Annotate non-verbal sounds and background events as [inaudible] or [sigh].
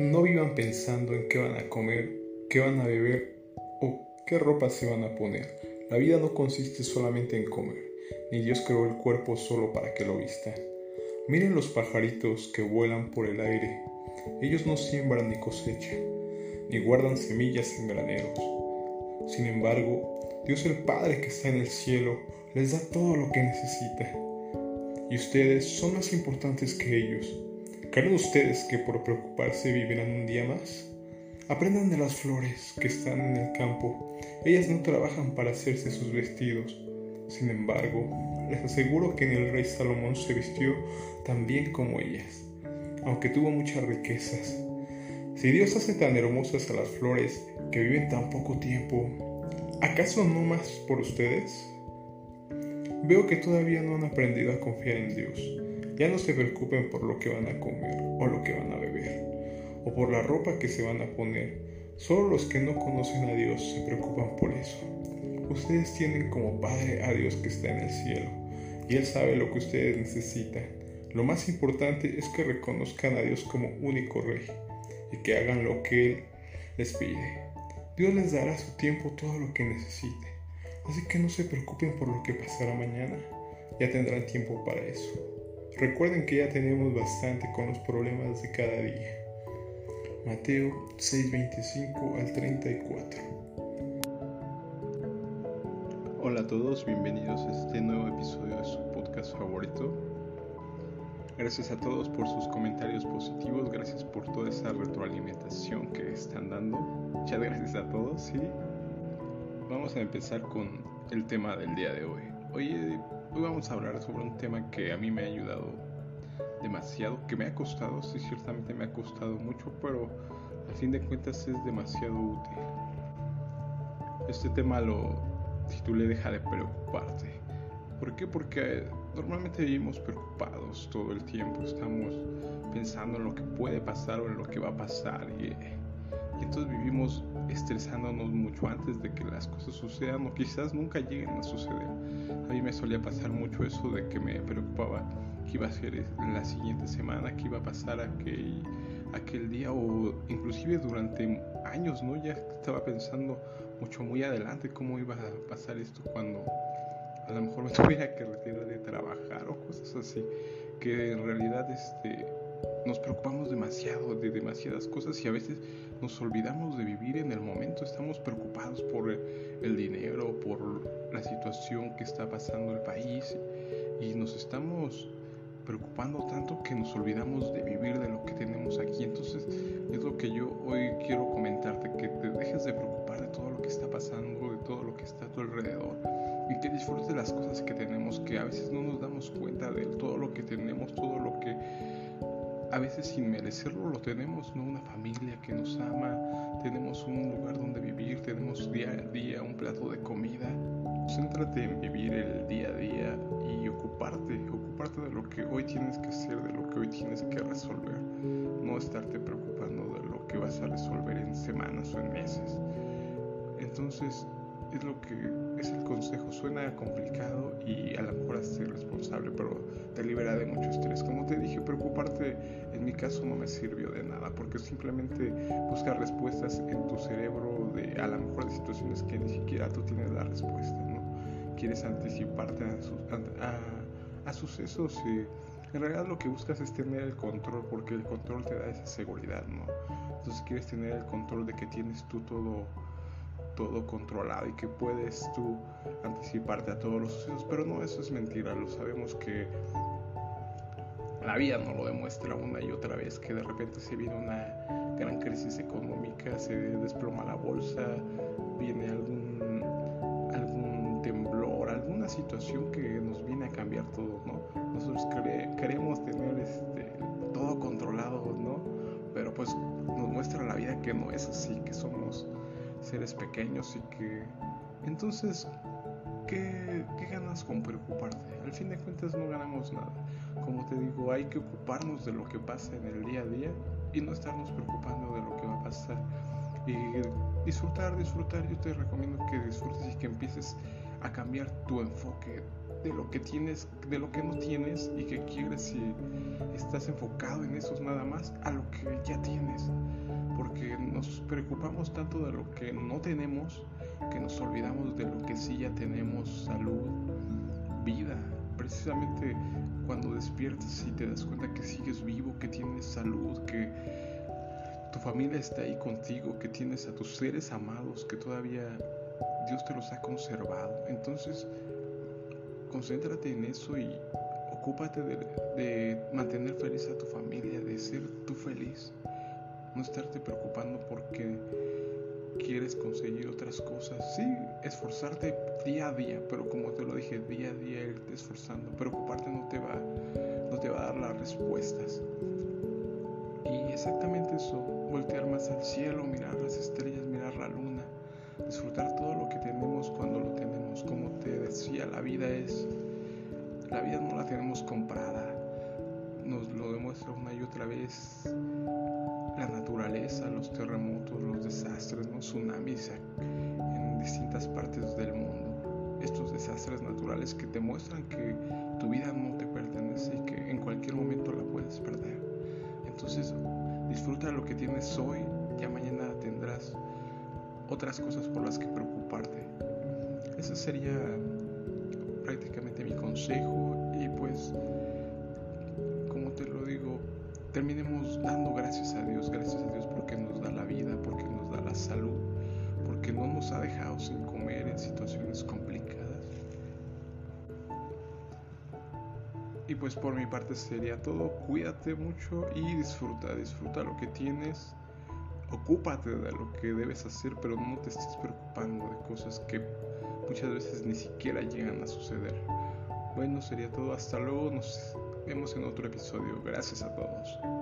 No vivan pensando en qué van a comer, qué van a beber o qué ropa se van a poner. La vida no consiste solamente en comer, ni Dios creó el cuerpo solo para que lo vista. Miren los pajaritos que vuelan por el aire. Ellos no siembran ni cosechan, ni guardan semillas en graneros. Sin embargo, Dios el Padre que está en el cielo les da todo lo que necesita. Y ustedes son más importantes que ellos. ¿Creen ustedes que por preocuparse vivirán un día más? Aprendan de las flores que están en el campo. Ellas no trabajan para hacerse sus vestidos. Sin embargo, les aseguro que el rey Salomón se vistió tan bien como ellas, aunque tuvo muchas riquezas. Si Dios hace tan hermosas a las flores que viven tan poco tiempo, ¿acaso no más por ustedes? Veo que todavía no han aprendido a confiar en Dios. Ya no se preocupen por lo que van a comer o lo que van a beber, o por la ropa que se van a poner. Solo los que no conocen a Dios se preocupan por eso. Ustedes tienen como Padre a Dios que está en el cielo, y Él sabe lo que ustedes necesitan. Lo más importante es que reconozcan a Dios como único Rey y que hagan lo que Él les pide. Dios les dará a su tiempo todo lo que necesiten, así que no se preocupen por lo que pasará mañana, ya tendrán tiempo para eso. Recuerden que ya tenemos bastante con los problemas de cada día. Mateo 6:25 al 34. Hola a todos, bienvenidos a este nuevo episodio de su podcast favorito. Gracias a todos por sus comentarios positivos, gracias por toda esa retroalimentación que están dando. Muchas gracias a todos y vamos a empezar con el tema del día de hoy. Hoy Hoy vamos a hablar sobre un tema que a mí me ha ayudado demasiado, que me ha costado, sí, ciertamente me ha costado mucho, pero a fin de cuentas es demasiado útil. Este tema lo titulé Deja de preocuparte. ¿Por qué? Porque normalmente vivimos preocupados todo el tiempo, estamos pensando en lo que puede pasar o en lo que va a pasar y, y entonces vivimos estresándonos mucho antes de que las cosas sucedan o quizás nunca lleguen a suceder. A mí me solía pasar mucho eso de que me preocupaba qué iba a ser la siguiente semana, qué iba a pasar aquel, aquel día o inclusive durante años, ¿no? Ya estaba pensando mucho muy adelante cómo iba a pasar esto cuando a lo mejor [laughs] me tuviera que retirar de trabajar o cosas así, que en realidad este nos preocupamos demasiado de demasiadas cosas y a veces nos olvidamos de vivir en el momento, estamos preocupados por el dinero, por la situación que está pasando el país y nos estamos preocupando tanto que nos olvidamos de vivir de lo que tenemos aquí. Entonces es lo que yo hoy quiero comentarte, veces sin merecerlo lo tenemos, ¿no? Una familia que nos ama, tenemos un lugar donde vivir, tenemos día a día un plato de comida. Céntrate en vivir el día a día y ocuparte, ocuparte de lo que hoy tienes que hacer, de lo que hoy tienes que resolver. No estarte preocupando de lo que vas a resolver en semanas o en meses. Entonces, es lo que es el consejo. Suena complicado y a lo mejor hasta irresponsable, pero te libera de mucho estrés. Como te dije, caso no me sirvió de nada, porque simplemente buscar respuestas en tu cerebro de a lo mejor de situaciones que ni siquiera tú tienes la respuesta, ¿no? Quieres anticiparte a, a sucesos y en realidad lo que buscas es tener el control, porque el control te da esa seguridad, ¿no? Entonces quieres tener el control de que tienes tú todo todo controlado y que puedes tú anticiparte a todos los sucesos, pero no, eso es mentira, lo sabemos que la vida no lo demuestra una y otra vez, que de repente se viene una gran crisis económica, se desploma la bolsa, viene algún, algún temblor, alguna situación que nos viene a cambiar todo, ¿no? Nosotros queremos tener este, todo controlado, ¿no? Pero pues nos muestra la vida que no es así, que somos seres pequeños y que entonces ¿qué, ¿qué, ganas con preocuparte? Al fin de cuentas no ganamos nada. Como te digo, hay que ocuparnos de lo que pasa en el día a día y no estarnos preocupando de lo que va a pasar. Y disfrutar, disfrutar, yo te recomiendo que disfrutes y que empieces a cambiar tu enfoque de lo que tienes, de lo que no tienes y que quieres y estás enfocado en eso nada más a lo que ya tienes. Porque nos preocupamos tanto de lo que no tenemos que nos olvidamos de lo que sí ya tenemos, salud, vida. Precisamente cuando despiertas y te das cuenta que sigues vivo, que tienes salud, que tu familia está ahí contigo, que tienes a tus seres amados, que todavía Dios te los ha conservado. Entonces, concéntrate en eso y ocúpate de, mantener feliz a tu familia, de ser tú feliz. No estarte preocupando porque quieres conseguir otras cosas. Sí, esforzarte día a día, pero como te lo dije, día a día irte esforzando. Preocuparte no te va, no te va a dar las respuestas. Y exactamente eso, voltear más al cielo, mirar las estrellas, mirar la luna, disfrutar todo lo que tenemos cuando lo tenemos. Como te decía, la vida es, la vida no la tenemos comprada, nos lo demuestra una y otra vez naturaleza, los terremotos, los desastres, los tsunamis en distintas partes del mundo. Estos desastres naturales que te muestran que tu vida no te pertenece y que en cualquier momento la puedes perder. Entonces, disfruta lo que tienes hoy, ya mañana tendrás otras cosas por las que preocuparte. Ese sería prácticamente mi consejo y pues como te lo digo, terminemos dando gracias a Dios, gracias a Dios porque nos da la vida, porque nos da la salud, porque no nos ha dejado sin comer en situaciones complicadas. Y pues por mi parte sería todo. Cuídate mucho y disfruta, disfruta lo que tienes. Ocúpate de lo que debes hacer, pero no te estés preocupando de cosas que muchas veces ni siquiera llegan a suceder. Bueno, sería todo. Hasta luego. Nos vemos en otro episodio. Gracias a todos.